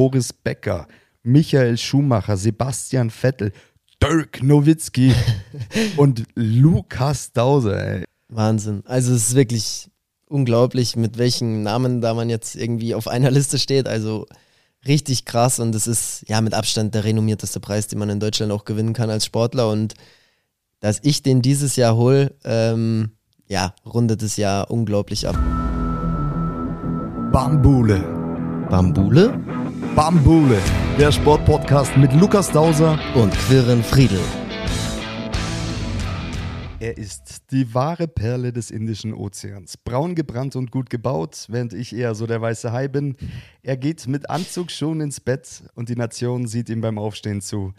Boris Becker, Michael Schumacher, Sebastian Vettel, Dirk Nowitzki und Lukas Dauser. Ey. Wahnsinn. Also es ist wirklich unglaublich, mit welchen Namen da man jetzt irgendwie auf einer Liste steht. Also richtig krass und es ist ja mit Abstand der renommierteste Preis, den man in Deutschland auch gewinnen kann als Sportler. Und dass ich den dieses Jahr hole, ähm, ja, rundet es ja unglaublich ab. Bambule. Bambule? Bambule, der Sportpodcast mit Lukas Dauser und Quirin Friedel. Er ist die wahre Perle des Indischen Ozeans. Braun gebrannt und gut gebaut, während ich eher so der weiße Hai bin. Er geht mit Anzug schon ins Bett und die Nation sieht ihm beim Aufstehen zu.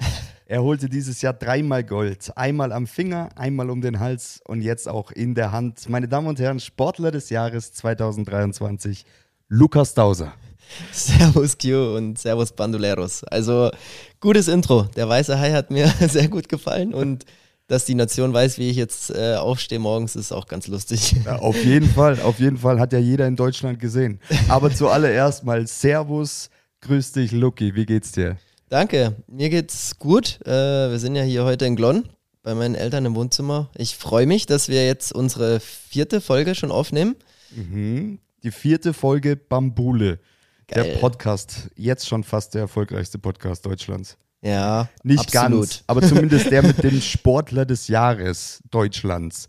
Er holte dieses Jahr dreimal Gold. Einmal am Finger, einmal um den Hals und jetzt auch in der Hand. Meine Damen und Herren, Sportler des Jahres 2023, Lukas Dauser. Servus Q und Servus Bandoleros. Also gutes Intro. Der weiße Hai hat mir sehr gut gefallen und dass die Nation weiß, wie ich jetzt äh, aufstehe morgens, ist auch ganz lustig. Ja, auf jeden Fall, auf jeden Fall hat ja jeder in Deutschland gesehen. Aber zuallererst mal Servus, grüß dich, Lucky, wie geht's dir? Danke, mir geht's gut. Äh, wir sind ja hier heute in Glonn bei meinen Eltern im Wohnzimmer. Ich freue mich, dass wir jetzt unsere vierte Folge schon aufnehmen. Mhm. Die vierte Folge Bambule. Geil. Der Podcast, jetzt schon fast der erfolgreichste Podcast Deutschlands. Ja, nicht absolut. ganz, aber zumindest der mit dem Sportler des Jahres Deutschlands.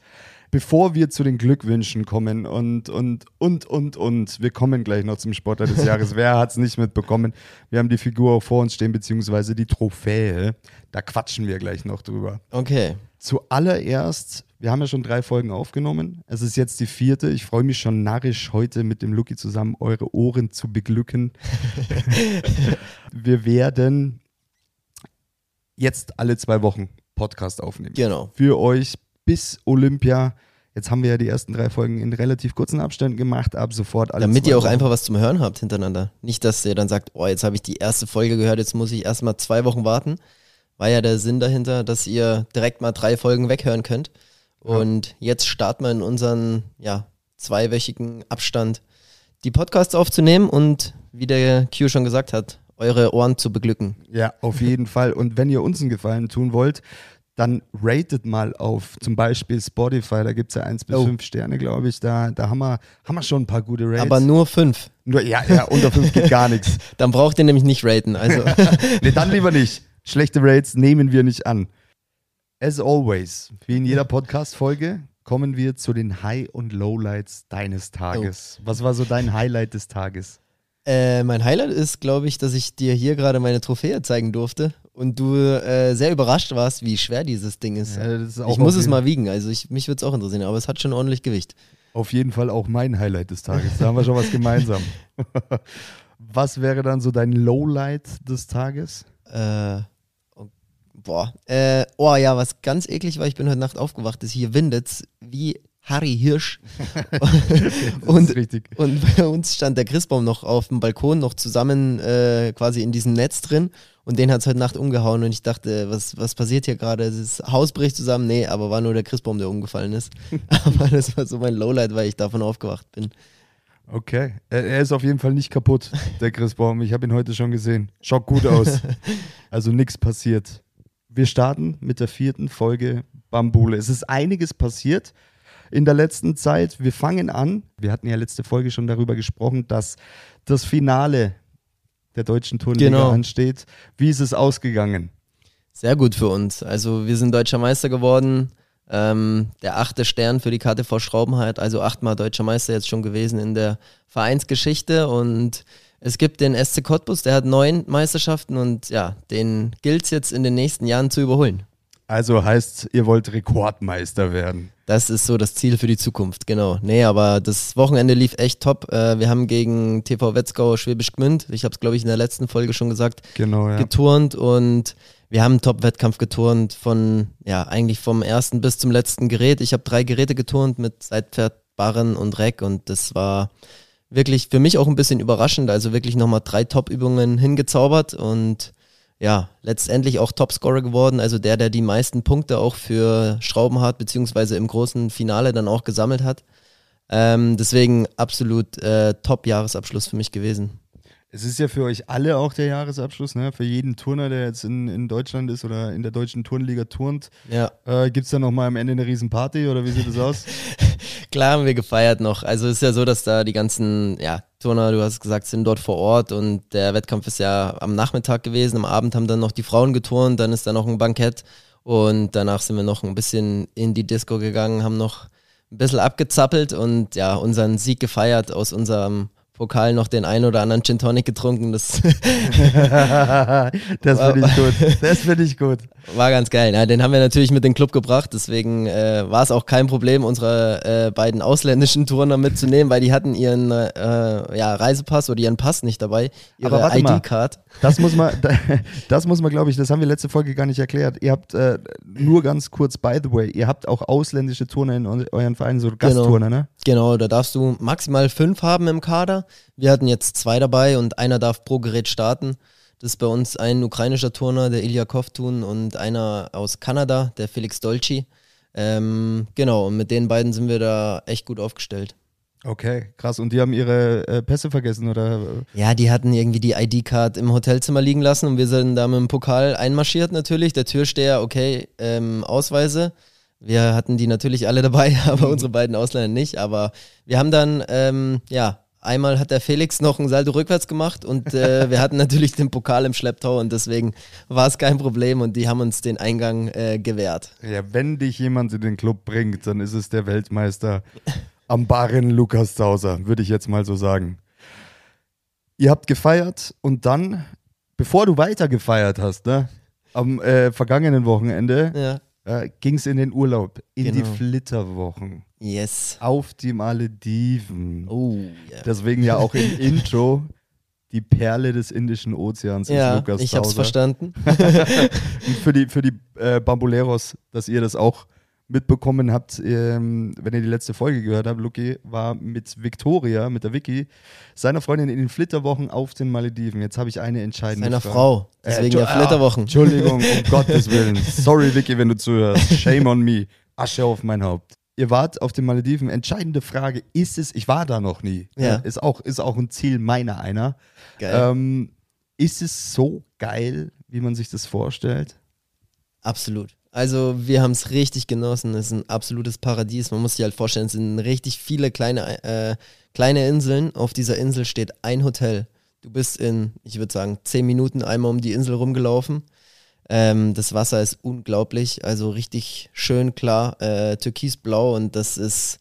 Bevor wir zu den Glückwünschen kommen und, und, und, und, und, wir kommen gleich noch zum Sportler des Jahres. Wer hat es nicht mitbekommen? Wir haben die Figur auch vor uns stehen, beziehungsweise die Trophäe. Da quatschen wir gleich noch drüber. Okay. Zuallererst, wir haben ja schon drei Folgen aufgenommen. Es ist jetzt die vierte. Ich freue mich schon narrisch, heute mit dem Lucky zusammen eure Ohren zu beglücken. wir werden jetzt alle zwei Wochen Podcast aufnehmen. Genau. Für euch bis Olympia. Jetzt haben wir ja die ersten drei Folgen in relativ kurzen Abständen gemacht, ab sofort alle Damit ihr auch Wochen. einfach was zum Hören habt hintereinander. Nicht, dass ihr dann sagt, oh, jetzt habe ich die erste Folge gehört, jetzt muss ich erstmal zwei Wochen warten. War ja der Sinn dahinter, dass ihr direkt mal drei Folgen weghören könnt. Und ja. jetzt starten wir in unseren ja, zweiwöchigen Abstand die Podcasts aufzunehmen und wie der Q schon gesagt hat, eure Ohren zu beglücken. Ja, auf jeden Fall. Und wenn ihr uns einen Gefallen tun wollt, dann ratet mal auf zum Beispiel Spotify, da gibt es ja 1 bis 5 Sterne, glaube ich. Da, da haben, wir, haben wir schon ein paar gute Rates. Aber nur 5. Nur, ja, ja, unter 5 geht gar nichts. Dann braucht ihr nämlich nicht raten. Also. nee, dann lieber nicht. Schlechte Rates nehmen wir nicht an. As always, wie in jeder Podcast-Folge, kommen wir zu den High- und Lowlights deines Tages. Oh. Was war so dein Highlight des Tages? Äh, mein Highlight ist, glaube ich, dass ich dir hier gerade meine Trophäe zeigen durfte und du äh, sehr überrascht warst, wie schwer dieses Ding ist. Ja, ist ich muss es mal wiegen, also ich, mich würde es auch interessieren, aber es hat schon ordentlich Gewicht. Auf jeden Fall auch mein Highlight des Tages. Da haben wir schon was gemeinsam. was wäre dann so dein Lowlight des Tages? Äh, boah. Äh, oh ja, was ganz eklig war, ich bin heute Nacht aufgewacht, ist hier windet wie Harry Hirsch. und, und bei uns stand der Christbaum noch auf dem Balkon, noch zusammen äh, quasi in diesem Netz drin. Und den hat es heute Nacht umgehauen und ich dachte, was, was passiert hier gerade? Das Haus bricht zusammen. Nee, aber war nur der Christbaum, der umgefallen ist. aber das war so mein Lowlight, weil ich davon aufgewacht bin. Okay, er ist auf jeden Fall nicht kaputt, der Christbaum. Ich habe ihn heute schon gesehen. Schaut gut aus. Also nichts passiert. Wir starten mit der vierten Folge Bambule. Es ist einiges passiert in der letzten Zeit. Wir fangen an. Wir hatten ja letzte Folge schon darüber gesprochen, dass das Finale der deutschen Turnliga genau. ansteht. Wie ist es ausgegangen? Sehr gut für uns. Also wir sind deutscher Meister geworden. Ähm, der achte Stern für die KTV Schraubenheit, also achtmal deutscher Meister jetzt schon gewesen in der Vereinsgeschichte und es gibt den SC Cottbus, der hat neun Meisterschaften und ja, den gilt es jetzt in den nächsten Jahren zu überholen. Also heißt, ihr wollt Rekordmeister werden. Das ist so das Ziel für die Zukunft, genau. Nee, aber das Wochenende lief echt top. Äh, wir haben gegen TV Wetzgau Schwäbisch Gmünd, ich habe es glaube ich in der letzten Folge schon gesagt, genau, ja. geturnt und wir haben einen Top-Wettkampf geturnt von, ja, eigentlich vom ersten bis zum letzten Gerät. Ich habe drei Geräte geturnt mit Seitpferd, Barren und Reck und das war wirklich für mich auch ein bisschen überraschend. Also wirklich nochmal drei Top-Übungen hingezaubert und ja, letztendlich auch Topscorer geworden, also der, der die meisten Punkte auch für Schrauben hat, beziehungsweise im großen Finale dann auch gesammelt hat. Ähm, deswegen absolut äh, Top-Jahresabschluss für mich gewesen. Es ist ja für euch alle auch der Jahresabschluss, ne? Für jeden Turner, der jetzt in, in Deutschland ist oder in der deutschen Turnliga turnt. Ja. Äh, Gibt es da nochmal am Ende eine Riesenparty oder wie sieht das aus? Klar haben wir gefeiert noch. Also es ist ja so, dass da die ganzen ja, Turner, du hast gesagt, sind dort vor Ort und der Wettkampf ist ja am Nachmittag gewesen. Am Abend haben dann noch die Frauen geturnt, dann ist da noch ein Bankett und danach sind wir noch ein bisschen in die Disco gegangen, haben noch ein bisschen abgezappelt und ja, unseren Sieg gefeiert aus unserem Pokal noch den einen oder anderen Gin Tonic getrunken. Das, das finde ich gut. Das finde ich gut. War ganz geil. Ja, den haben wir natürlich mit in den Club gebracht. Deswegen äh, war es auch kein Problem, unsere äh, beiden ausländischen Turner mitzunehmen, weil die hatten ihren äh, ja, Reisepass oder ihren Pass nicht dabei, ihre ID-Card. Das muss man, das muss man, glaube ich, das haben wir letzte Folge gar nicht erklärt. Ihr habt äh, nur ganz kurz, by the way, ihr habt auch ausländische Turner in euren Vereinen, so Gastturner, genau. ne? Genau, da darfst du maximal fünf haben im Kader. Wir hatten jetzt zwei dabei und einer darf pro Gerät starten. Das ist bei uns ein ukrainischer Turner, der Ilya Kovtun, und einer aus Kanada, der Felix Dolci. Ähm, genau, und mit den beiden sind wir da echt gut aufgestellt. Okay, krass. Und die haben ihre äh, Pässe vergessen, oder? Ja, die hatten irgendwie die ID-Card im Hotelzimmer liegen lassen und wir sind da mit dem Pokal einmarschiert natürlich. Der Türsteher, okay, ähm, Ausweise. Wir hatten die natürlich alle dabei, aber unsere beiden Ausländer nicht. Aber wir haben dann, ähm, ja, einmal hat der Felix noch ein Salto rückwärts gemacht und äh, wir hatten natürlich den Pokal im Schlepptau und deswegen war es kein Problem und die haben uns den Eingang äh, gewährt. Ja, wenn dich jemand in den Club bringt, dann ist es der Weltmeister am Barren Lukas Zauser, würde ich jetzt mal so sagen. Ihr habt gefeiert und dann, bevor du weiter gefeiert hast, ne, am äh, vergangenen Wochenende, Ja. Äh, ging es in den Urlaub, in die Genau. Flitterwochen. Yes. Auf die Malediven. Oh, ja. Deswegen ja auch im Intro die Perle des Indischen Ozeans ist Ja, Lukas ich hab's Tauser. verstanden. Für die, für die äh, Bamboleros, dass ihr das auch mitbekommen habt, ähm, wenn ihr die letzte Folge gehört habt, Luki war mit Victoria, mit der Vicky, seiner Freundin in den Flitterwochen auf den Malediven. Jetzt habe ich eine entscheidende Seiner Frage. Frau. Deswegen Äh, ja Flitterwochen. Ah, Entschuldigung, um Gottes Willen. Sorry, Vicky, wenn du zuhörst. Shame on me. Asche auf mein Haupt. Ihr wart auf den Malediven. Entscheidende Frage, ist es, ich war da noch nie. Ja. Äh, Ist, auch, ist auch ein Ziel meiner einer. Geil. Ähm, ist es so geil, wie man sich das vorstellt? Absolut. Also wir haben es richtig genossen. Es ist ein absolutes Paradies. Man muss sich halt vorstellen, es sind richtig viele kleine, äh, kleine Inseln. Auf dieser Insel steht ein Hotel. Du bist in, ich würde sagen, zehn Minuten einmal um die Insel rumgelaufen. Ähm, das Wasser ist unglaublich, also richtig schön klar, äh, türkisblau und das ist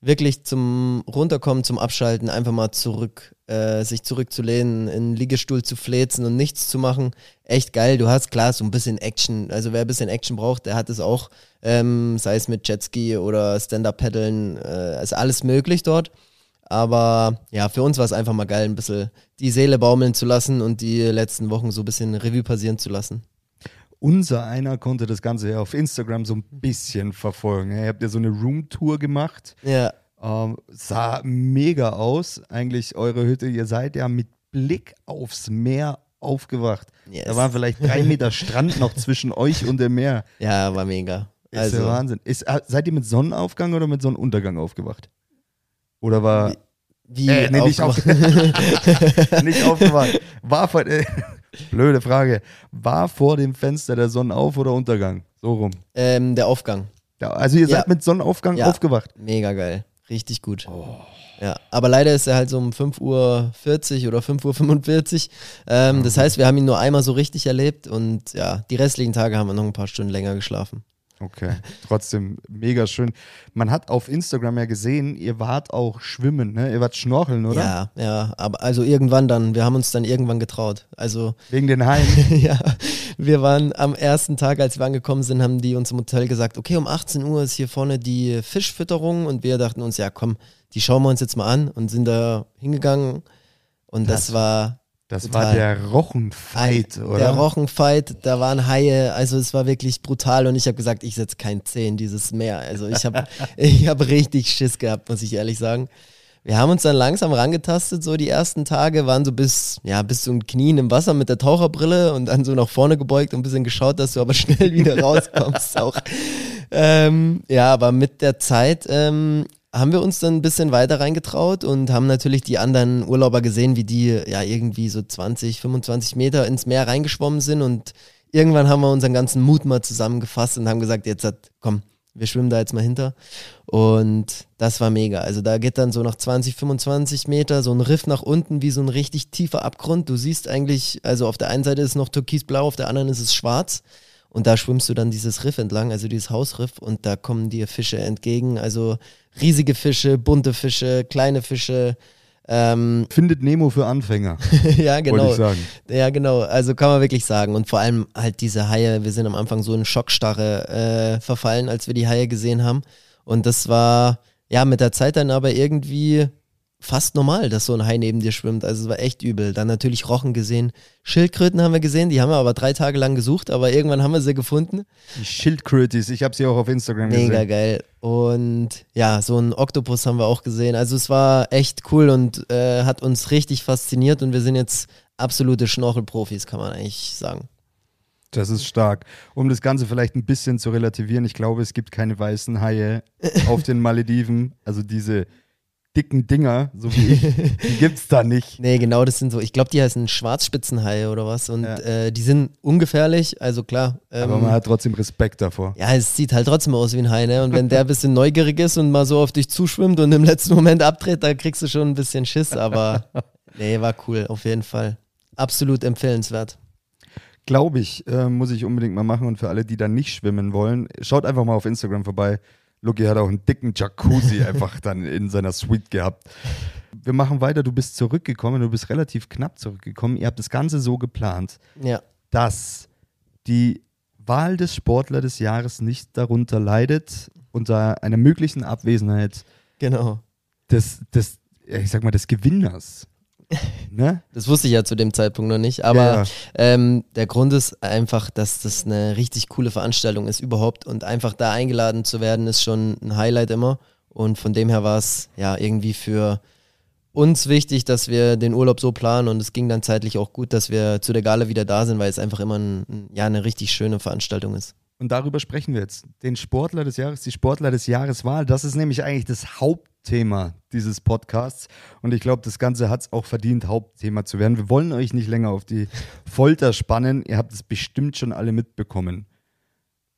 wirklich zum Runterkommen, zum Abschalten, einfach mal zurück, äh, sich zurückzulehnen, in einen Liegestuhl zu flezen und nichts zu machen. Echt geil. Du hast klar so ein bisschen Action. Also wer ein bisschen Action braucht, der hat es auch. Ähm, sei es mit Jetski oder Stand-Up-Paddeln, äh, ist alles möglich dort. Aber ja, für uns war es einfach mal geil, ein bisschen die Seele baumeln zu lassen und die letzten Wochen so ein bisschen Revue passieren zu lassen. Unser einer konnte das Ganze ja auf Instagram so ein bisschen verfolgen. Ihr habt ja so eine Roomtour gemacht. Ja, Ähm, sah mega aus, eigentlich eure Hütte. Ihr seid ja mit Blick aufs Meer aufgewacht. Yes. Da waren vielleicht drei Meter Strand noch zwischen euch und dem Meer. ja, war mega. Ist Also, ja Wahnsinn. Ist, äh, seid ihr mit Sonnenaufgang oder mit Sonnenuntergang aufgewacht? Oder war. wie Äh, nee, nicht, auf, nicht aufgewacht. War vor, äh, blöde Frage. War vor dem Fenster der Sonnenauf- oder Untergang? So rum. ähm, der Aufgang. Ja, also ihr Ja. seid mit Sonnenaufgang Ja. aufgewacht. Mega geil. Richtig gut. Oh. Ja, aber leider ist er halt so um 5.40 Uhr oder 5.45 Uhr. Ähm, das heißt, wir haben ihn nur einmal so richtig erlebt und ja, die restlichen Tage haben wir noch ein paar Stunden länger geschlafen. Okay, trotzdem mega schön. Man hat auf Instagram ja gesehen, ihr wart auch schwimmen, ne? Ihr wart schnorcheln, oder? Ja, ja, aber also irgendwann dann, wir haben uns dann irgendwann getraut. Also Wegen den Haien. ja, wir waren am ersten Tag, als wir angekommen sind, haben die uns im Hotel gesagt, okay, um 18 Uhr ist hier vorne die Fischfütterung und wir dachten uns, ja komm, die schauen wir uns jetzt mal an und sind da hingegangen und das, Das- war Das Total. war der Rochenfight, oder? der Rochenfight, da waren Haie, also es war wirklich brutal und ich habe gesagt, ich setze kein Zeh in dieses Meer. Also ich habe ich hab richtig Schiss gehabt, muss ich ehrlich sagen. Wir haben uns dann langsam rangetastet, so die ersten Tage waren so bis, ja, bis zu den Knien im Wasser mit der Taucherbrille und dann so nach vorne gebeugt und ein bisschen geschaut, dass du aber schnell wieder rauskommst auch. Ähm, ja, aber mit der Zeit ähm, haben wir uns dann ein bisschen weiter reingetraut und haben natürlich die anderen Urlauber gesehen, wie die ja irgendwie so 20, 25 Meter ins Meer reingeschwommen sind und irgendwann haben wir unseren ganzen Mut mal zusammengefasst und haben gesagt, jetzt hat, komm, wir schwimmen da jetzt mal hinter. Und das war mega. Also da geht dann so nach 20, 25 Meter so ein Riff nach unten wie so ein richtig tiefer Abgrund. Du siehst eigentlich, also auf der einen Seite ist es noch türkisblau, auf der anderen ist es schwarz. Und da schwimmst du dann dieses Riff entlang, also dieses Hausriff, und da kommen dir Fische entgegen. Also riesige Fische, bunte Fische, kleine Fische. Ähm, Findet Nemo für Anfänger. ja, genau. Ja, genau. Also kann man wirklich sagen. Und vor allem halt diese Haie, wir sind am Anfang so in Schockstarre äh, verfallen, als wir die Haie gesehen haben. Und das war ja mit der Zeit dann aber irgendwie fast normal, dass so ein Hai neben dir schwimmt. Also es war echt übel. Dann natürlich Rochen gesehen. Schildkröten haben wir gesehen, die haben wir aber drei Tage lang gesucht, aber irgendwann haben wir sie gefunden. Die Schildkrötis, ich habe sie auch auf Instagram Mega gesehen. Mega geil. Und ja, so ein Oktopus haben wir auch gesehen. Also es war echt cool und äh, hat uns richtig fasziniert und wir sind jetzt absolute Schnorchelprofis, kann man eigentlich sagen. Das ist stark. Um das Ganze vielleicht ein bisschen zu relativieren, ich glaube, es gibt keine weißen Haie auf den Malediven. Also diese dicken Dinger, so wie ich, die gibt's da nicht. Nee, genau, das sind so, ich glaube, die heißen Schwarzspitzenhaie oder was und ja. äh, die sind ungefährlich, also klar. Ähm, Aber man hat trotzdem Respekt davor. Ja, es sieht halt trotzdem aus wie ein Hai, ne? Und wenn der ein bisschen neugierig ist und mal so auf dich zuschwimmt und im letzten Moment abdreht, da kriegst du schon ein bisschen Schiss, aber nee, war cool, auf jeden Fall. Absolut empfehlenswert. Glaube ich, äh, muss ich unbedingt mal machen und für alle, die da nicht schwimmen wollen, schaut einfach mal auf Instagram vorbei Lucky hat auch einen dicken Jacuzzi einfach dann in seiner Suite gehabt. Wir machen weiter. Du bist zurückgekommen, du bist relativ knapp zurückgekommen. Ihr habt das Ganze so geplant, ja. dass die Wahl des Sportler des Jahres nicht darunter leidet, unter einer möglichen Abwesenheit genau. des, des, ich sag mal, des Gewinners. Ne? Das wusste ich ja zu dem Zeitpunkt noch nicht. Aber ja, ja. Ähm, der Grund ist einfach, dass das eine richtig coole Veranstaltung ist überhaupt. Und einfach da eingeladen zu werden, ist schon ein Highlight immer. Und von dem her war es ja irgendwie für uns wichtig, dass wir den Urlaub so planen. Und es ging dann zeitlich auch gut, dass wir zu der Gala wieder da sind, weil es einfach immer ein, ja, eine richtig schöne Veranstaltung ist. Und darüber sprechen wir jetzt. Den Sportler des Jahres, die Sportler des Jahreswahl. Das ist nämlich eigentlich das Hauptthema dieses Podcasts. Und ich glaube, das Ganze hat es auch verdient, Hauptthema zu werden. Wir wollen euch nicht länger auf die Folter spannen. Ihr habt es bestimmt schon alle mitbekommen.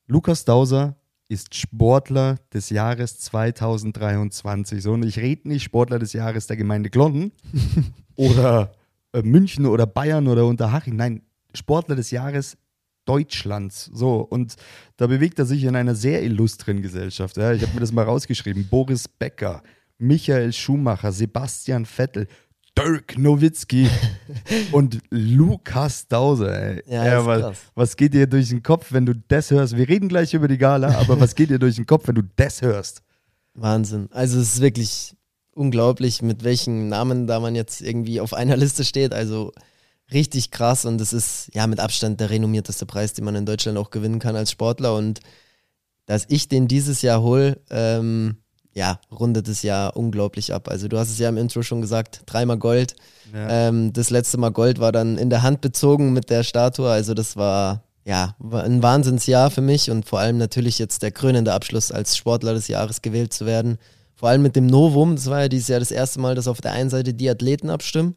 Lukas Dauser ist Sportler des Jahres 2023. So, und ich rede nicht Sportler des Jahres der Gemeinde Glonnen oder äh, München oder Bayern oder Unterhaching. Nein, Sportler des Jahres Deutschlands. So, und da bewegt er sich in einer sehr illustren Gesellschaft. Ja. Ich habe mir das mal rausgeschrieben. Boris Becker, Michael Schumacher, Sebastian Vettel, Dirk Nowitzki und Lukas Dauser. Ja, ja was, was, geht dir durch den Kopf, wenn du das hörst? Wir reden gleich über die Gala, aber was geht dir durch den Kopf, wenn du das hörst? Wahnsinn. Also es ist wirklich unglaublich, mit welchen Namen da man jetzt irgendwie auf einer Liste steht. Also richtig krass und es ist ja mit Abstand der renommierteste Preis, den man in Deutschland auch gewinnen kann als Sportler. Und dass ich den dieses Jahr hole, ähm, ja, rundet es ja unglaublich ab. Also du hast es ja im Intro schon gesagt, dreimal Gold. Ja. Ähm, das letzte Mal Gold war dann in der Hand bezogen mit der Statue. Also das war ja ein Wahnsinnsjahr für mich und vor allem natürlich jetzt der krönende Abschluss als Sportler des Jahres gewählt zu werden. Vor allem mit dem Novum, das war ja dieses Jahr das erste Mal, dass auf der einen Seite die Athleten abstimmen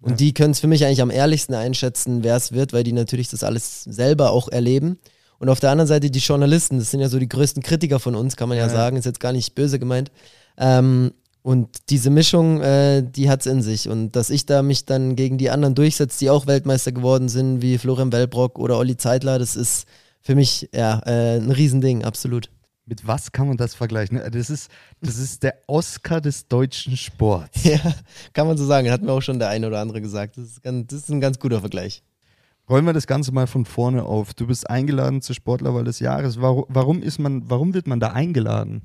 und ja. die können es für mich eigentlich am ehrlichsten einschätzen, wer es wird, weil die natürlich das alles selber auch erleben. Und auf der anderen Seite die Journalisten, das sind ja so die größten Kritiker von uns, kann man ja, ja sagen, ist jetzt gar nicht böse gemeint. Ähm, und diese Mischung, äh, die hat es in sich. Und dass ich da mich dann gegen die anderen durchsetze, die auch Weltmeister geworden sind, wie Florian Wellbrock oder Olli Zeitler, das ist für mich ja äh, ein Riesending, absolut mit was kann man das vergleichen? Das ist, das ist der Oscar des deutschen Sports. Ja, kann man so sagen. Hat mir auch schon der eine oder andere gesagt. Das ist, ganz, das ist ein ganz guter Vergleich. Rollen wir das Ganze mal von vorne auf. Du bist eingeladen zur Sportlerwahl des Jahres. Warum, warum, ist man, warum wird man da eingeladen?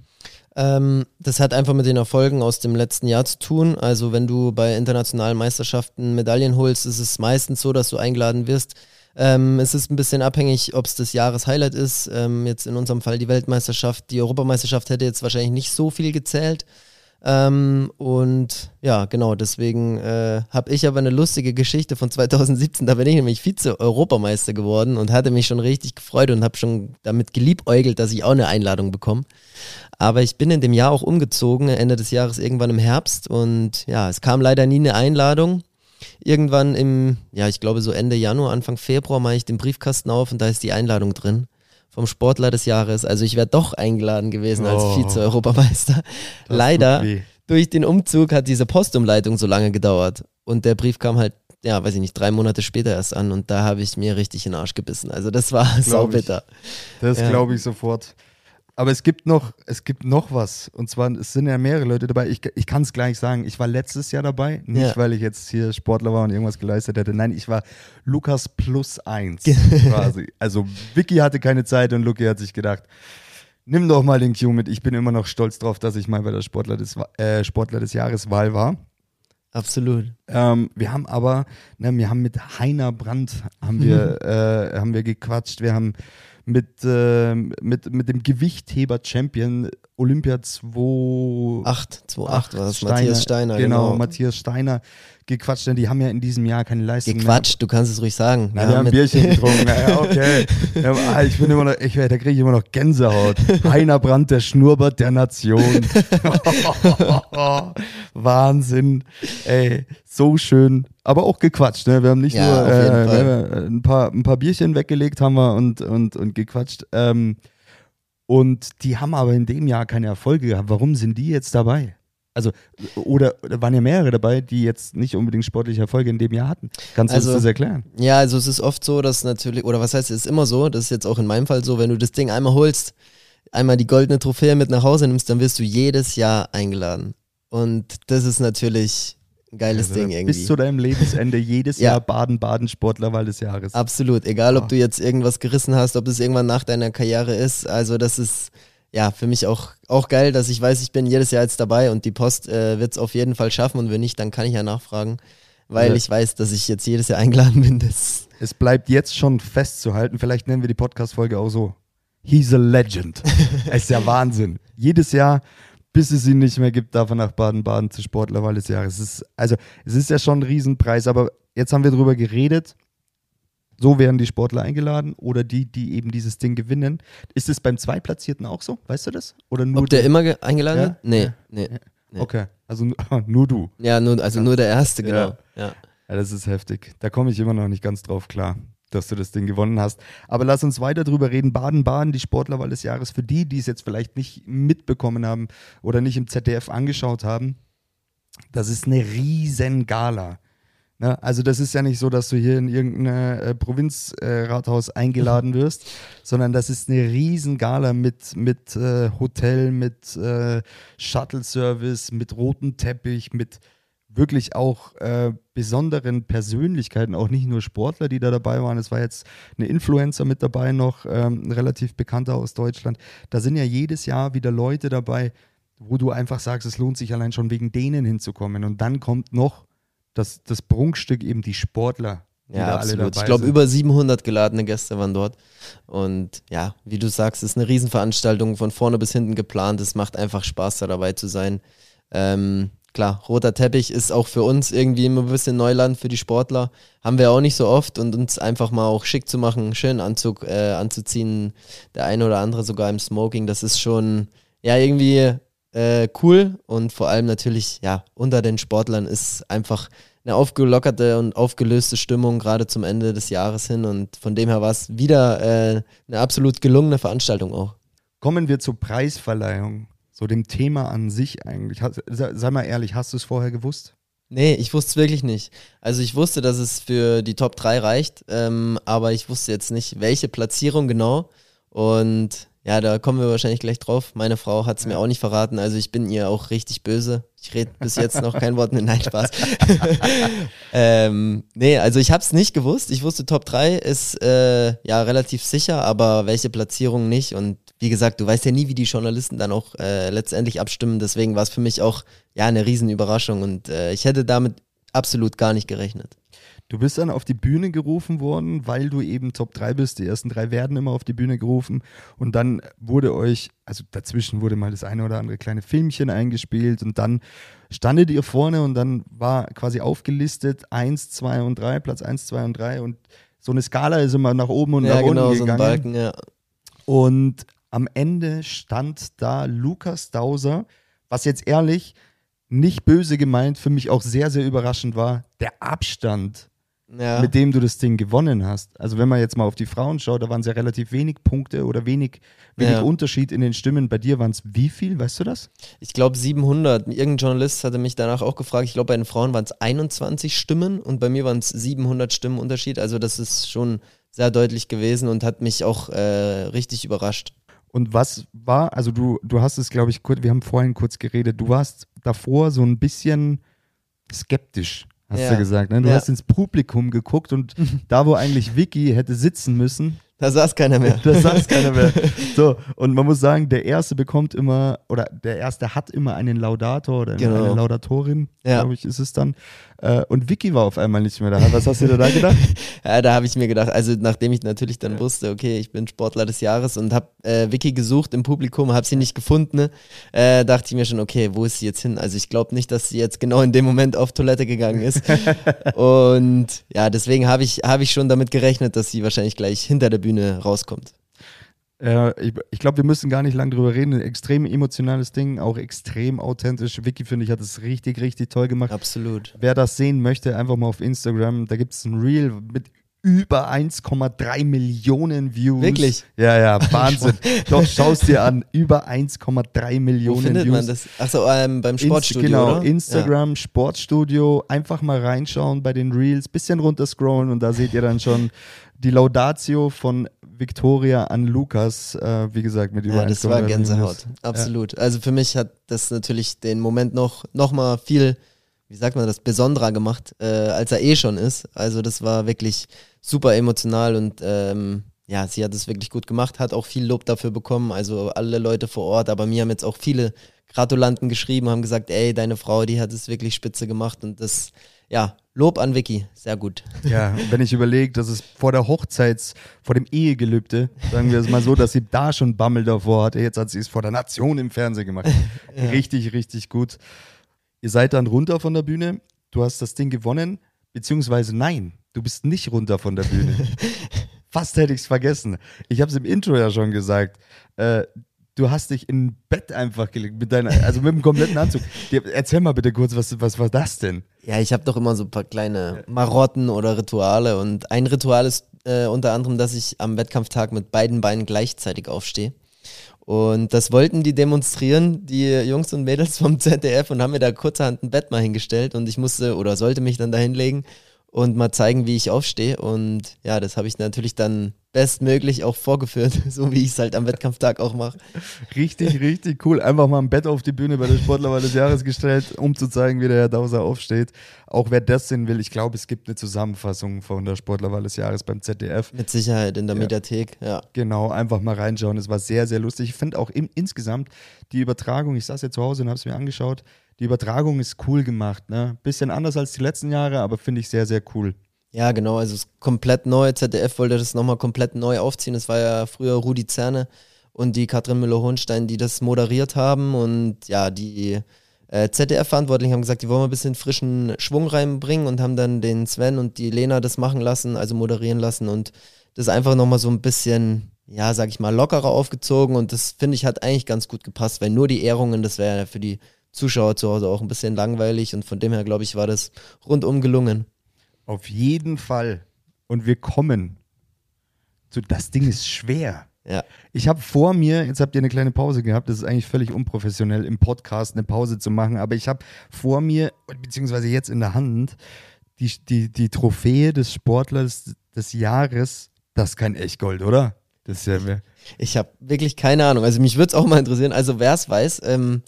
Ähm, das hat einfach mit den Erfolgen aus dem letzten Jahr zu tun. Also wenn du bei internationalen Meisterschaften Medaillen holst, ist es meistens so, dass du eingeladen wirst ähm, es ist ein bisschen abhängig, ob es das Jahreshighlight ist. Ähm, jetzt in unserem Fall die Weltmeisterschaft. Die Europameisterschaft hätte jetzt wahrscheinlich nicht so viel gezählt. Ähm, und ja, genau, deswegen äh, habe ich aber eine lustige Geschichte von 2017. Da bin ich nämlich Vize-Europameister geworden und hatte mich schon richtig gefreut und habe schon damit geliebäugelt, dass ich auch eine Einladung bekomme. Aber ich bin in dem Jahr auch umgezogen, Ende des Jahres irgendwann im Herbst und ja, es kam leider nie eine Einladung. Irgendwann im, ja, ich glaube so Ende Januar, Anfang Februar mache ich den Briefkasten auf und da ist die Einladung drin vom Sportler des Jahres. Also ich wäre doch eingeladen gewesen als oh, Vize-Europameister. Leider durch den Umzug hat diese Postumleitung so lange gedauert und der Brief kam halt, ja, weiß ich nicht, drei Monate später erst an und da habe ich mir richtig in den Arsch gebissen. Also das war saubitter. Das ja. glaube ich sofort. Aber es gibt noch, es gibt noch was. Und zwar, es sind ja mehrere Leute dabei. Ich, ich kann es gleich sagen. Ich war letztes Jahr dabei. Nicht, ja. weil ich jetzt hier Sportler war und irgendwas geleistet hätte. Nein, ich war Lukas plus eins quasi. Also Vicky hatte keine Zeit und Luki hat sich gedacht, nimm doch mal den Q mit. Ich bin immer noch stolz drauf, dass ich mal bei der Sportler des, äh, Sportler des Jahres Wahl war. Absolut. Ähm, wir haben aber, ne, wir haben mit Heiner Brandt haben wir, äh, haben wir gequatscht. Wir haben mit, äh, mit, mit dem Gewichtheber-Champion Olympia 2.8 2.8 war das, Steiner, Matthias Steiner. Genau, genau, Matthias Steiner gequatscht, denn die haben ja in diesem Jahr keine Leistung Gequatscht, mehr. du kannst es ruhig sagen. Na, wir, wir haben ein Bierchen getrunken, ja, okay. Ja, ah, ich bin immer noch, ich, da kriege ich immer noch Gänsehaut. Heiner Brandt, der Schnurrbart der Nation. Wahnsinn. Ey, so schön. Aber auch gequatscht, ne? Wir haben nicht ja, nur äh, ein, paar, ein paar Bierchen weggelegt haben wir und, und, und gequatscht. Ähm, und die haben aber in dem Jahr keine Erfolge gehabt. Warum sind die jetzt dabei? Also, oder, waren ja mehrere dabei, die jetzt nicht unbedingt sportliche Erfolge in dem Jahr hatten. Kannst du also, das erklären? Ja, also es ist oft so, dass natürlich, oder was heißt, es ist immer so, das ist jetzt auch in meinem Fall so, wenn du das Ding einmal holst, einmal die goldene Trophäe mit nach Hause nimmst, dann wirst du jedes Jahr eingeladen. Und das ist natürlich ein geiles also, Ding irgendwie. Bis zu deinem Lebensende jedes ja. Jahr Baden-Baden Sportlerwahl des Jahres. Absolut, egal ob oh. du jetzt irgendwas gerissen hast, ob es irgendwann nach deiner Karriere ist. Also das ist ja für mich auch, auch geil, dass ich weiß, ich bin jedes Jahr jetzt dabei und die Post äh, wird es auf jeden Fall schaffen und wenn nicht, dann kann ich ja nachfragen, weil ja. ich weiß, dass ich jetzt jedes Jahr eingeladen bin. Das es bleibt jetzt schon festzuhalten, vielleicht nennen wir die Podcast-Folge auch so. He's a legend. es ist ja Wahnsinn. Jedes Jahr bis es ihn nicht mehr gibt, darf er nach Baden-Baden zu Sportlerwahl des Jahres. Es ist, also, es ist ja schon ein Riesenpreis, aber jetzt haben wir darüber geredet. So werden die Sportler eingeladen oder die, die eben dieses Ding gewinnen. Ist es beim Zweitplatzierten auch so? Weißt du das? Oder nur Ob der, immer eingeladen ja? wird? Nee, nee, nee. Okay, also nur du. Ja, nur, also nur der Erste, genau. Ja. ja. ja das ist heftig. Da komme ich immer noch nicht ganz drauf klar dass du das Ding gewonnen hast. Aber lass uns weiter drüber reden. Baden-Baden, die Sportlerwahl des Jahres, für die, die es jetzt vielleicht nicht mitbekommen haben oder nicht im ZDF angeschaut haben, das ist eine riesen Gala. Ne? Also das ist ja nicht so, dass du hier in irgendein äh, Provinzrathaus äh, eingeladen wirst, sondern das ist eine riesen Gala mit, mit äh, Hotel, mit äh, Shuttle-Service, mit rotem Teppich, mit wirklich auch äh, besonderen Persönlichkeiten, auch nicht nur Sportler, die da dabei waren. Es war jetzt eine Influencer mit dabei noch, ähm, ein relativ bekannter aus Deutschland. Da sind ja jedes Jahr wieder Leute dabei, wo du einfach sagst, es lohnt sich allein schon wegen denen hinzukommen. Und dann kommt noch das, das Prunkstück eben die Sportler. Die ja, absolut. ich glaube, über 700 geladene Gäste waren dort. Und ja, wie du sagst, es ist eine Riesenveranstaltung, von vorne bis hinten geplant. Es macht einfach Spaß, da dabei zu sein. Ähm, klar, roter Teppich ist auch für uns irgendwie immer ein bisschen Neuland für die Sportler. Haben wir auch nicht so oft und uns einfach mal auch schick zu machen, schönen Anzug äh, anzuziehen, der eine oder andere sogar im Smoking, das ist schon ja irgendwie äh, cool und vor allem natürlich, ja, unter den Sportlern ist einfach eine aufgelockerte und aufgelöste Stimmung gerade zum Ende des Jahres hin und von dem her war es wieder äh, eine absolut gelungene Veranstaltung auch. Kommen wir zur Preisverleihung so dem Thema an sich eigentlich. Sei mal ehrlich, hast du es vorher gewusst? Nee, ich wusste es wirklich nicht. Also ich wusste, dass es für die Top 3 reicht, ähm, aber ich wusste jetzt nicht, welche Platzierung genau. Und ja, da kommen wir wahrscheinlich gleich drauf. Meine Frau hat es ja. mir auch nicht verraten, also ich bin ihr auch richtig böse. Ich rede bis jetzt noch kein Wort mit Nein, Spaß. ähm, nee, also ich habe es nicht gewusst. Ich wusste, Top 3 ist äh, ja relativ sicher, aber welche Platzierung nicht. Und wie gesagt, du weißt ja nie, wie die Journalisten dann auch äh, letztendlich abstimmen. Deswegen war es für mich auch ja eine Riesenüberraschung und äh, ich hätte damit absolut gar nicht gerechnet. Du bist dann auf die Bühne gerufen worden, weil du eben Top 3 bist. Die ersten drei werden immer auf die Bühne gerufen. Und dann wurde euch, also dazwischen wurde mal das eine oder andere kleine Filmchen eingespielt und dann standet ihr vorne und dann war quasi aufgelistet 1, 2 und 3, Platz 1, 2 und 3 und so eine Skala ist immer nach oben und ja, nach genau, unten so ein gegangen. Balken, ja. Und am Ende stand da Lukas Dauser, was jetzt ehrlich nicht böse gemeint für mich auch sehr, sehr überraschend war, der Abstand, ja. mit dem du das Ding gewonnen hast. Also wenn man jetzt mal auf die Frauen schaut, da waren es ja relativ wenig Punkte oder wenig, wenig Ja. Unterschied in den Stimmen. Bei dir waren es wie viel, weißt du das? Ich glaube 700. Irgendein Journalist hatte mich danach auch gefragt. Ich glaube, bei den Frauen waren es 21 Stimmen und bei mir waren es 700 Stimmen Unterschied. Also das ist schon sehr deutlich gewesen und hat mich auch äh, richtig überrascht. Und was war, also du, du hast es, glaube ich, kurz, wir haben vorhin kurz geredet, du warst davor so ein bisschen skeptisch, hast Ja. du gesagt. Ne? Du Ja. hast ins Publikum geguckt und da, wo eigentlich Vicky hätte sitzen müssen, Da saß keiner mehr. da saß keiner mehr. So, und man muss sagen, der Erste bekommt immer, oder der Erste hat immer einen Laudator oder Genau. eine Laudatorin, Ja. glaube ich, ist es dann. Äh, Und Vicky war auf einmal nicht mehr da. Was hast du dir da gedacht? Ja, da habe ich mir gedacht, also nachdem ich natürlich dann wusste, okay, ich bin Sportler des Jahres und habe äh, Vicky gesucht im Publikum, habe sie nicht gefunden, ne, äh, dachte ich mir schon, okay, wo ist sie jetzt hin? Also ich glaube nicht, dass sie jetzt genau in dem Moment auf Toilette gegangen ist. und ja, deswegen habe ich, hab ich schon damit gerechnet, dass sie wahrscheinlich gleich hinter der Bühne rauskommt. Äh, ich ich glaube, wir müssen gar nicht lange drüber reden. Ein extrem emotionales Ding, auch extrem authentisch. Vicky, finde ich, hat es richtig, richtig toll gemacht. Absolut. Wer das sehen möchte, einfach mal auf Instagram. Da gibt es ein Reel mit über 1,3 Millionen Views. Wirklich? Ja, ja, Wahnsinn. Doch, schau es dir an. Über 1,3 Wo Millionen findet Views. man das? Achso, ähm, beim Sportstudio, Inst genau, oder? Instagram, Sportstudio. Einfach mal reinschauen bei den Reels, bisschen runterscrollen und da seht ihr dann schon die Laudatio von Victoria an Lukas. Äh, wie gesagt, mit über Ja, das war 1,3 Millionen Gänsehaut. Views. Absolut. Also für mich hat das natürlich den Moment noch, noch mal viel, wie sagt man das, besonderer gemacht, äh, als er eh schon ist. Also das war wirklich super emotional und ähm, ja, sie hat es wirklich gut gemacht, hat auch viel Lob dafür bekommen. Also alle Leute vor Ort, aber mir haben jetzt auch viele Gratulanten geschrieben, haben gesagt, ey, deine Frau, die hat es wirklich spitze gemacht und das, ja, Lob an Vicky, sehr gut. Ja, wenn ich überlege, dass es vor der Hochzeits-, vor dem Ehegelübde, sagen wir es mal so, dass sie da schon Bammel davor hatte, jetzt hat sie es vor der Nation im Fernsehen gemacht. Richtig, richtig gut. Ihr seid dann runter von der Bühne, du hast das Ding gewonnen, beziehungsweise nein, du bist nicht runter von der Bühne. Fast hätte ich es vergessen. Ich habe es im Intro ja schon gesagt. Äh, du hast dich in ein Bett einfach gelegt, mit deiner, also mit dem kompletten Anzug. Erzähl mal bitte kurz, was, was war das denn? Ja, ich habe doch immer so ein paar kleine Marotten oder Rituale und ein Ritual ist äh, unter anderem, dass ich am Wettkampftag mit beiden Beinen gleichzeitig aufstehe. Und das wollten die demonstrieren, die Jungs und Mädels vom ZDF und haben mir da kurzerhand ein Bett mal hingestellt und ich musste oder sollte mich dann da hinlegen und mal zeigen, wie ich aufstehe. Und ja, das habe ich natürlich dann bestmöglich auch vorgeführt, so wie ich es halt am Wettkampftag auch mache. Richtig, richtig cool. Einfach mal ein Bett auf die Bühne bei der Sportlerwahl des Jahres gestellt, um zu zeigen, wie der Herr Dauser aufsteht. Auch wer das sehen will, ich glaube, es gibt eine Zusammenfassung von der Sportlerwahl des Jahres beim ZDF. Mit Sicherheit in der Ja. Mediathek, ja. Genau, einfach mal reinschauen. Es war sehr, sehr lustig. Ich finde auch im, insgesamt die Übertragung, ich saß ja zu Hause und habe es mir angeschaut, die Übertragung ist cool gemacht. Ne? Bisschen anders als die letzten Jahre, aber finde ich sehr, sehr cool. Ja, genau, also es ist komplett neu. ZDF wollte das nochmal komplett neu aufziehen. Es war ja früher Rudi Zerne und die Katrin Müller-Hohenstein, die das moderiert haben. Und ja, die äh, ZDF-Verantwortlichen haben gesagt, die wollen mal ein bisschen frischen Schwung reinbringen und haben dann den Sven und die Lena das machen lassen, also moderieren lassen und das einfach nochmal so ein bisschen, ja, sag ich mal, lockerer aufgezogen. Und das finde ich hat eigentlich ganz gut gepasst, weil nur die Ehrungen, das wäre ja für die Zuschauer zu Hause auch ein bisschen langweilig. Und von dem her, glaube ich, war das rundum gelungen. Auf jeden Fall. Und wir kommen zu, das Ding ist schwer. Ja. Ich habe vor mir, jetzt habt ihr eine kleine Pause gehabt, das ist eigentlich völlig unprofessionell, im Podcast eine Pause zu machen, aber ich habe vor mir, beziehungsweise jetzt in der Hand, die, die, die Trophäe des Sportlers des Jahres. Das ist kein Echtgold, oder? Das ist ja, Ich habe wirklich keine Ahnung. Also mich würde es auch mal interessieren. Also wer es weiß, ähm,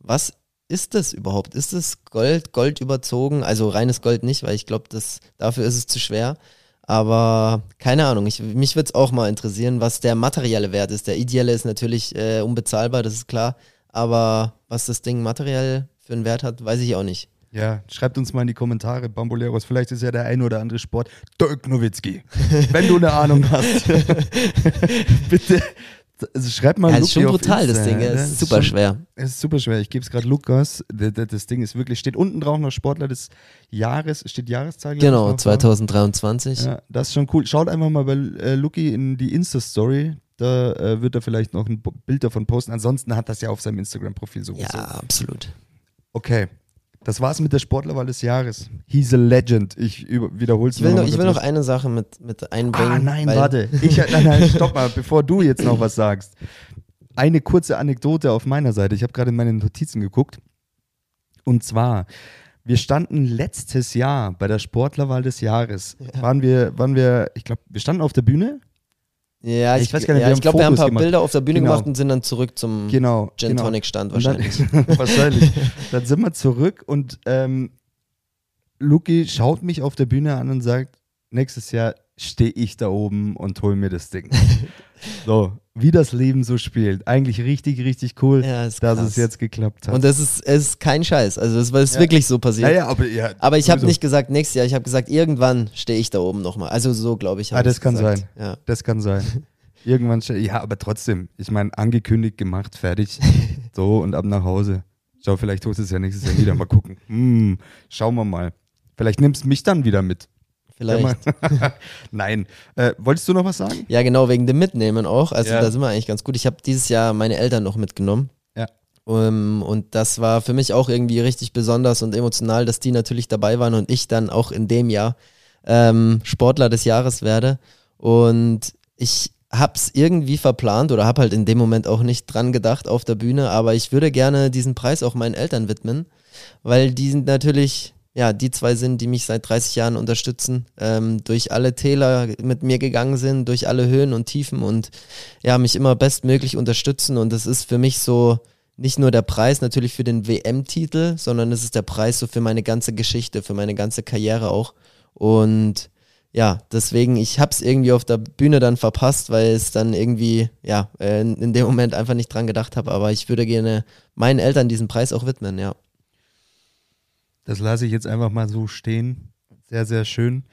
was ist das überhaupt? Ist es Gold, Gold überzogen? Also reines Gold nicht, weil ich glaube, dafür ist es zu schwer. Aber keine Ahnung, ich, mich würde es auch mal interessieren, was der materielle Wert ist. Der ideelle ist natürlich äh, unbezahlbar, das ist klar. Aber was das Ding materiell für einen Wert hat, weiß ich auch nicht. Ja, schreibt uns mal in die Kommentare, Bamboleros. Vielleicht ist ja der ein oder andere Sport. Dirk Nowitzki, wenn du eine Ahnung hast. Bitte. Also schreib mal ja, ist schon brutal, Insta. das Ding. Ja, ist super schon, schwer. Es ist super schwer. Ich gebe es gerade Lukas. Das Ding ist wirklich, steht unten drauf noch Sportler des Jahres, steht Jahreszahl. Genau, 2023. Ja, das ist schon cool. Schaut einfach mal bei äh, Luki in die Insta-Story. Da äh, wird er vielleicht noch ein Bild davon posten. Ansonsten hat das ja auf seinem Instagram-Profil sowieso. Ja, absolut. Okay. Das war's mit der Sportlerwahl des Jahres. He's a legend. Ich wiederhole es ich will noch, Ich will noch eine Sache mit, mit einbringen. Ah, nein, warte. Ich, nein, nein, stopp mal, bevor du jetzt noch was sagst. Eine kurze Anekdote auf meiner Seite. Ich habe gerade in meine Notizen geguckt. Und zwar, wir standen letztes Jahr bei der Sportlerwahl des Jahres. Ja. Waren wir, waren wir, ich glaube, wir standen auf der Bühne ja, ich, ich weiß gar nicht, ja, ich glaube, wir haben ein paar gemacht. Bilder auf der Bühne genau. gemacht und sind dann zurück zum genau, Gin genau. Tonic Stand wahrscheinlich. Dann, wahrscheinlich. Dann sind wir zurück und ähm, Luki schaut mich auf der Bühne an und sagt, nächstes Jahr stehe ich da oben und hol mir das Ding. so, wie das Leben so spielt. Eigentlich richtig, richtig cool, ja, dass krass. es jetzt geklappt hat. Und das ist, es ist kein Scheiß. Also es ist ja. wirklich so passiert. Ja, ja, aber, ja, aber ich habe nicht gesagt nächstes Jahr, ich habe gesagt, irgendwann stehe ich da oben nochmal. Also so glaube ich. Ah, das kann gesagt. sein. Ja. Das kann sein. Irgendwann, ja, aber trotzdem, ich meine, angekündigt, gemacht, fertig. so und ab nach Hause. Schau, vielleicht tust du es ja nächstes Jahr wieder. Mal gucken. Hm, schauen wir mal. Vielleicht nimmst du mich dann wieder mit. Vielleicht. Nein. Äh, wolltest du noch was sagen? Ja, genau, wegen dem Mitnehmen auch. Also ja. da sind wir eigentlich ganz gut. Ich habe dieses Jahr meine Eltern noch mitgenommen. Ja. Um, ähm, und das war für mich auch irgendwie richtig besonders und emotional, dass die natürlich dabei waren und ich dann auch in dem Jahr ähm, Sportler des Jahres werde. Und ich hab's irgendwie verplant oder hab halt in dem Moment auch nicht dran gedacht auf der Bühne, aber ich würde gerne diesen Preis auch meinen Eltern widmen, weil die sind natürlich, ja, die zwei sind, die mich seit 30 Jahren unterstützen, ähm, durch alle Täler mit mir gegangen sind, durch alle Höhen und Tiefen und ja, mich immer bestmöglich unterstützen und das ist für mich so nicht nur der Preis natürlich für den WM-Titel, sondern es ist der Preis so für meine ganze Geschichte, für meine ganze Karriere auch und ja, deswegen, ich habe es irgendwie auf der Bühne dann verpasst, weil es dann irgendwie, ja, äh, in dem Moment einfach nicht dran gedacht habe. Aber ich würde gerne meinen Eltern diesen Preis auch widmen, ja. Das lasse ich jetzt einfach mal so stehen. Sehr, sehr schön.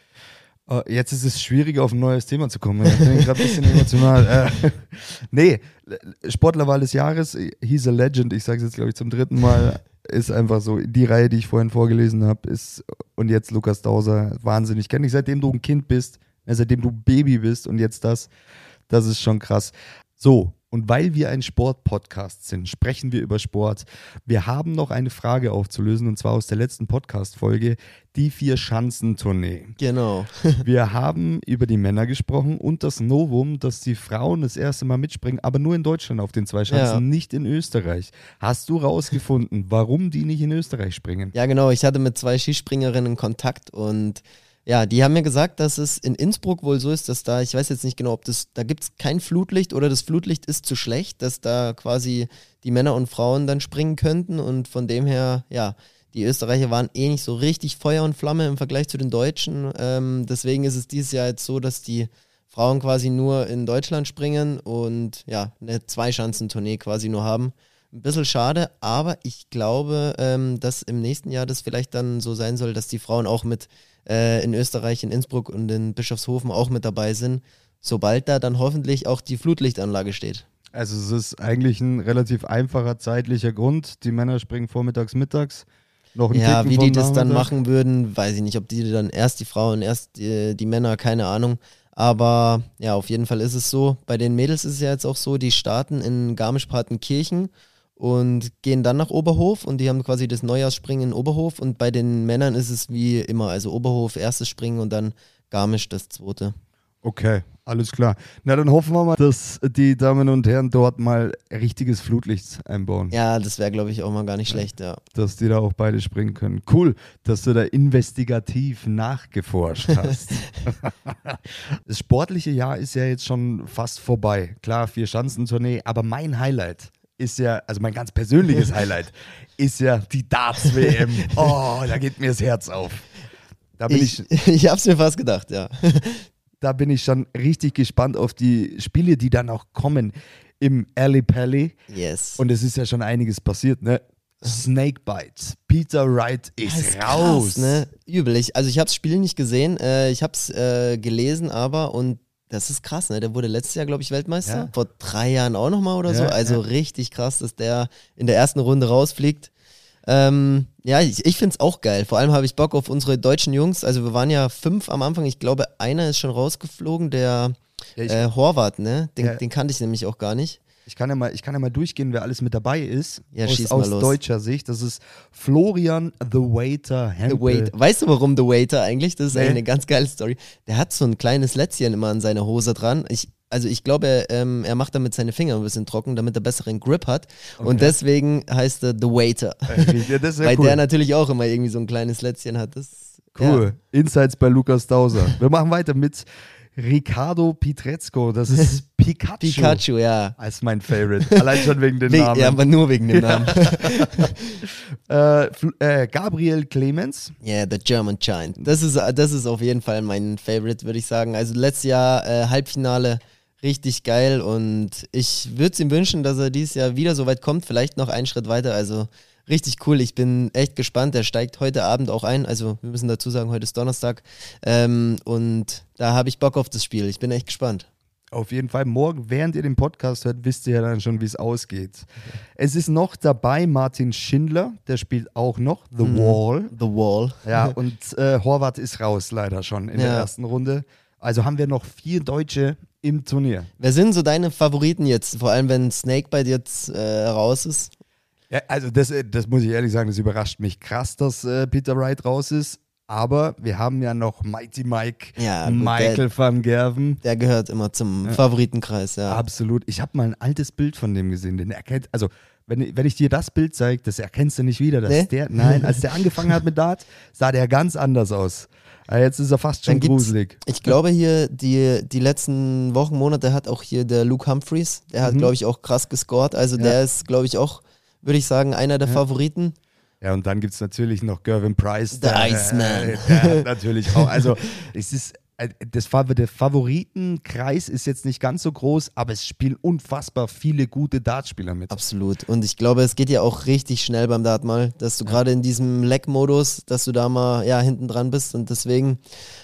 Uh, jetzt ist es schwierig, auf ein neues Thema zu kommen. Ich bin gerade ein bisschen emotional. Äh, nee, Sportlerwahl des Jahres, he's a legend. Ich sage es jetzt, glaube ich, zum dritten Mal ist einfach so, die Reihe, die ich vorhin vorgelesen habe, ist, und jetzt Lukas Dauser, wahnsinnig. Kenne ich seitdem du ein Kind bist, äh, seitdem du Baby bist und jetzt das, das ist schon krass. So, und weil wir ein Sport-Podcast sind, sprechen wir über Sport. Wir haben noch eine Frage aufzulösen und zwar aus der letzten Podcast-Folge, die Vier-Schanzentournee. Genau. wir haben über die Männer gesprochen und das Novum, dass die Frauen das erste Mal mitspringen, aber nur in Deutschland auf den zwei Schanzen, ja. nicht in Österreich. Hast du rausgefunden, warum die nicht in Österreich springen? Ja, genau. Ich hatte mit zwei Skispringerinnen Kontakt und ja, die haben mir gesagt, dass es in Innsbruck wohl so ist, dass da, ich weiß jetzt nicht genau, ob das, da gibt es kein Flutlicht oder das Flutlicht ist zu schlecht, dass da quasi die Männer und Frauen dann springen könnten und von dem her, ja, die Österreicher waren eh nicht so richtig Feuer und Flamme im Vergleich zu den Deutschen. Ähm, deswegen ist es dieses Jahr jetzt so, dass die Frauen quasi nur in Deutschland springen und ja, eine Zweischanzentournee quasi nur haben. Ein bisschen schade, aber ich glaube, ähm, dass im nächsten Jahr das vielleicht dann so sein soll, dass die Frauen auch mit äh, in Österreich, in Innsbruck und in Bischofshofen auch mit dabei sind, sobald da dann hoffentlich auch die Flutlichtanlage steht. Also es ist eigentlich ein relativ einfacher zeitlicher Grund. Die Männer springen vormittags, mittags. Noch ja, Ticken wie die das dann machen würden, weiß ich nicht. Ob die dann erst die Frauen, erst die, die Männer, keine Ahnung. Aber ja, auf jeden Fall ist es so. Bei den Mädels ist es ja jetzt auch so, die starten in Garmisch-Partenkirchen und gehen dann nach Oberhof und die haben quasi das Neujahrsspringen in Oberhof und bei den Männern ist es wie immer, also Oberhof erstes Springen und dann Garmisch das zweite. Okay, alles klar. Na, dann hoffen wir mal, dass die Damen und Herren dort mal richtiges Flutlicht einbauen. Ja, das wäre, glaube ich, auch mal gar nicht schlecht, ja. Dass die da auch beide springen können. Cool, dass du da investigativ nachgeforscht hast. das sportliche Jahr ist ja jetzt schon fast vorbei. Klar, vier Schanzentournee, aber mein Highlight ist ja, also mein ganz persönliches Highlight, ist ja die Darts-WM. Oh, da geht mir das Herz auf. Da bin ich, ich, ich hab's mir fast gedacht, ja. Da bin ich schon richtig gespannt auf die Spiele, die dann auch kommen im Alley Pally. Yes. Und es ist ja schon einiges passiert, ne? Snakebite. Peter Wright ist, ist raus. Krass, ne? Übel. Ich, also ich habe das Spiel nicht gesehen, äh, ich habe es äh, gelesen, aber und das ist krass, ne? Der wurde letztes Jahr, glaube ich, Weltmeister. Ja. Vor drei Jahren auch nochmal oder Ja, so. Also ja. richtig krass, dass der in der ersten Runde rausfliegt. Ähm, ja, ich, ich finde es auch geil. Vor allem habe ich Bock auf unsere deutschen Jungs. Also wir waren ja fünf am Anfang. Ich glaube, einer ist schon rausgeflogen, der äh, Horvath, ne? Den, den kannte ich nämlich auch gar nicht. Ich, kann ja mal, ich kann ja mal durchgehen, wer alles mit dabei ist. Ja, aus aus deutscher Sicht. Das ist Florian The Waiter The Hempel. Wait. Weißt du, warum The Waiter eigentlich? Das ist Nee. eine ganz geile Story. Der hat so ein kleines Lätzchen immer an seiner Hose dran. Ich, also ich glaube, er, ähm, er macht damit seine Finger ein bisschen trocken, damit er besseren Grip hat. Und Okay. deswegen heißt er The Waiter. Ja, das ist ja Weil cool. der natürlich auch immer irgendwie so ein kleines Lätzchen hat. Das, Cool. Insights bei Lukas Dauser. Wir machen weiter mit Ricardo Pietrezco. Das ist Pikachu. Pikachu, ja. Ist mein Favorite. Allein schon wegen Wegen, Namen. ja, aber nur wegen dem Namen. äh, äh, Gabriel Clemens. Ja, The German Giant. Das ist, das ist auf jeden Fall mein Favorite, würde ich sagen. Also letztes Jahr äh, Halbfinale richtig geil und ich würde es ihm wünschen, dass er dieses Jahr wieder so weit kommt, vielleicht noch einen Schritt weiter. Also richtig cool. Ich bin echt gespannt. Er steigt heute Abend auch ein. Also wir müssen dazu sagen, heute ist Donnerstag. Ähm, und da habe ich Bock auf das Spiel. Ich bin echt gespannt. Auf jeden Fall morgen, während ihr den Podcast hört, wisst ihr ja dann schon, wie es ausgeht. Es ist noch dabei Martin Schindler, der spielt auch noch The Mhm. Wall. The Wall. Ja, und äh, Horvath ist raus leider schon in der Ja. ersten Runde. Also haben wir noch vier Deutsche im Turnier. Wer sind so deine Favoriten jetzt? Vor allem, wenn Snakebite jetzt äh, raus ist. Ja, also das, äh, das muss ich ehrlich sagen, das überrascht mich krass, dass äh, Peter Wright raus ist. Aber wir haben ja noch Mighty Mike, Ja, gut, Michael van Gerven. Der gehört immer zum Favoritenkreis, ja. Absolut. Ich habe mal ein altes Bild von dem gesehen. Den erkennt, also wenn, wenn ich dir das Bild zeige, das erkennst du nicht wieder. Das Nee? der, nein, als der angefangen hat mit Dart, sah der ganz anders aus. Aber jetzt ist er fast schon gruselig. Ich glaube hier, die, die letzten Wochen, Monate hat auch hier der Luke Humphreys, der hat, Mhm. glaube ich, auch krass gescored. Also Ja. der ist, glaube ich, auch, würde ich sagen, einer der Ja. Favoriten. Ja, und dann gibt es natürlich noch Gervin Price. The der- Iceman. Der natürlich auch. Also, es ist. äh, Das, der Favoritenkreis ist jetzt nicht ganz so groß, aber es spielen unfassbar viele gute Dartspieler mit. Absolut. Und ich glaube, es geht ja auch richtig schnell beim Dart mal, dass du gerade in diesem Leck-Modus, dass du da mal ja, hinten dran bist. Und deswegen,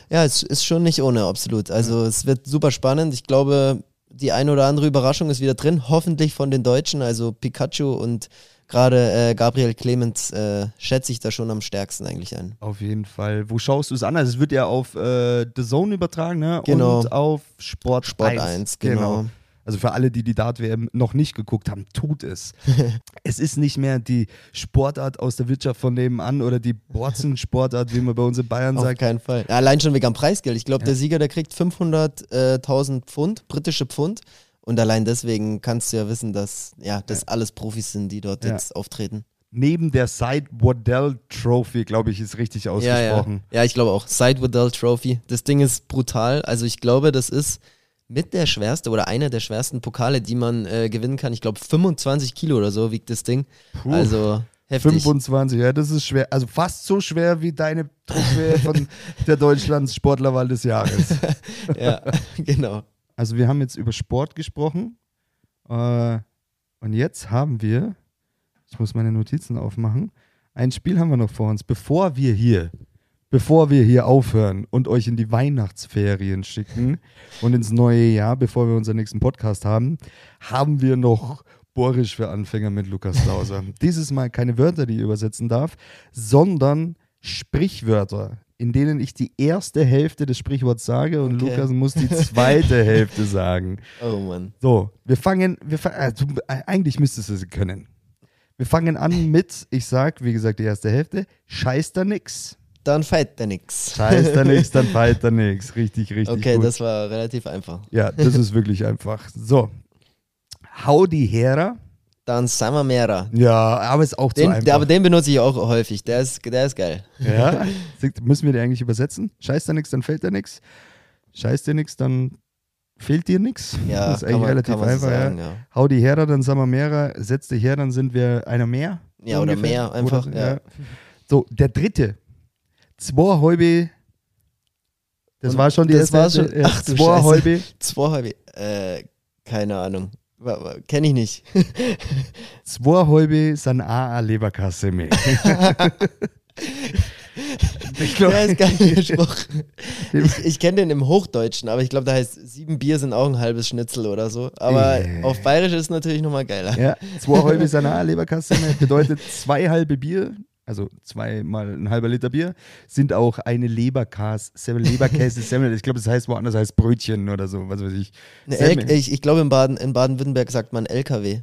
ja, es ist schon nicht ohne, absolut. Also es wird super spannend. Ich glaube, die eine oder andere Überraschung ist wieder drin, hoffentlich von den Deutschen, also Pikachu und gerade äh, Gabriel Clemens äh, schätze ich da schon am stärksten eigentlich ein. Auf jeden Fall. Wo schaust du es an? Also, es wird ja auf äh, The Zone übertragen, ne? Genau. Und auf Sport, Sport 1. 1, genau. Also für alle, die die Dart-WM noch nicht geguckt haben, tut es. es ist nicht mehr die Sportart aus der Wirtschaft von nebenan oder die Borzen-Sportart, wie man bei uns in Bayern Auf sagt. keinen Fall. Ja, allein schon wegen am Preisgeld. Ich glaube, der Sieger, der kriegt 500.000 Pfund, britische Pfund. Und allein deswegen kannst du ja wissen, dass ja, das alles Profis sind, die dort Ja. jetzt auftreten. Neben der Side Waddell Trophy, glaube ich, ist richtig Ja, ja. ausgesprochen. ja, ich glaube auch. Side Waddell Trophy. Das Ding ist brutal. Also ich glaube, das ist mit der schwerste oder einer der schwersten Pokale, die man äh, gewinnen kann. Ich glaube 25 Kilo oder so wiegt das Ding. Puh. Also heftig. 25, ja, das ist schwer. Also fast so schwer wie deine Trophäe von der Deutschlands Sportlerwahl des Jahres. ja, genau. Also wir haben jetzt über Sport gesprochen. Äh, und jetzt haben wir, ich muss meine Notizen aufmachen, ein Spiel haben wir noch vor uns. Bevor wir hier, bevor wir hier aufhören und euch in die Weihnachtsferien schicken und ins neue Jahr, bevor wir unseren nächsten Podcast haben, haben wir noch Borisch für Anfänger mit Lukas Lauser. Dieses Mal keine Wörter, die ich übersetzen darf, sondern Sprichwörter, in denen ich die erste Hälfte des Sprichworts sage und Okay. Lukas muss die zweite Hälfte sagen. Oh Mann. So, wir fangen, wir fa äh, du, äh, eigentlich müsstest du sie können. Wir fangen an mit, ich sag, wie gesagt, die erste Hälfte, scheiß da nix. Dann fight der nix. Scheiß da nix, dann feit da nix. Richtig, richtig Okay, gut. das war relativ einfach. ja, das ist wirklich einfach. So, hau die Hera. Dann Samamera. Ja, aber ist auch zu Den, einfach. der, aber den benutze ich auch häufig. Der ist, der ist geil. ja, müssen wir den eigentlich übersetzen? Scheiß da nix, dann fällt da nix. Scheiß dir nix, dann fehlt dir nix. Ja, das ist eigentlich man, relativ man so einfach. sagen, ja. ja. Hau die Hera, dann sind wir mehrer. Setz dich her, dann sind wir einer mehr. Ja, oder ungefähr. mehr einfach, Oder, ja. So, der dritte. Zwei Häube. Das Und war schon die das erste. war schon- ach zwei. Häube. Zwei Häube. Äh, keine Ahnung. Kenne ich nicht. Zwei halbe sind auch eine Leberkasse mehr. ich glaub, der ist gar nicht gesprochen. Ich, ich kenne den im Hochdeutschen, aber ich glaube, da heißt sieben Bier sind auch ein halbes Schnitzel oder so. Aber yeah. auf Bayerisch ist es natürlich nochmal geiler. Ja, zwei halbe sind auch eine Leberkasse mehr. Bedeutet zwei halbe Bier also zweimal ein halber Liter Bier, sind auch eine Leberkäse, Leberkäse, Semmel. Ich glaube, das heißt woanders heißt Brötchen oder so, was weiß ich. Ich ich glaube, in Baden-Württemberg in Baden sagt man LKW.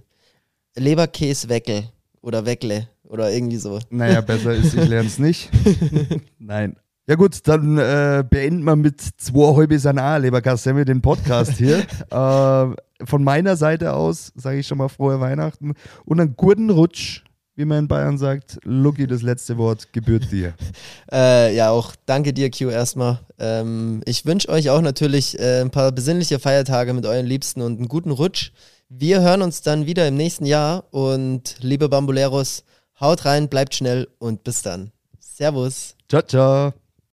Leberkäseweckel oder Weckle oder irgendwie so. Naja, besser ist, ich lerne es nicht. Nein. Ja gut, dann äh, beenden wir mit zwei halbe Sana Leberkäse den Podcast hier. äh, von meiner Seite aus sage ich schon mal frohe Weihnachten und einen guten Rutsch wie man in Bayern sagt. Lucky, das letzte Wort gebührt dir. äh, ja, auch danke dir, Q, erstmal. Ähm, ich wünsche euch auch natürlich äh, ein paar besinnliche Feiertage mit euren Liebsten und einen guten Rutsch. Wir hören uns dann wieder im nächsten Jahr und liebe Bambuleros, haut rein, bleibt schnell und bis dann. Servus. Ciao, ciao.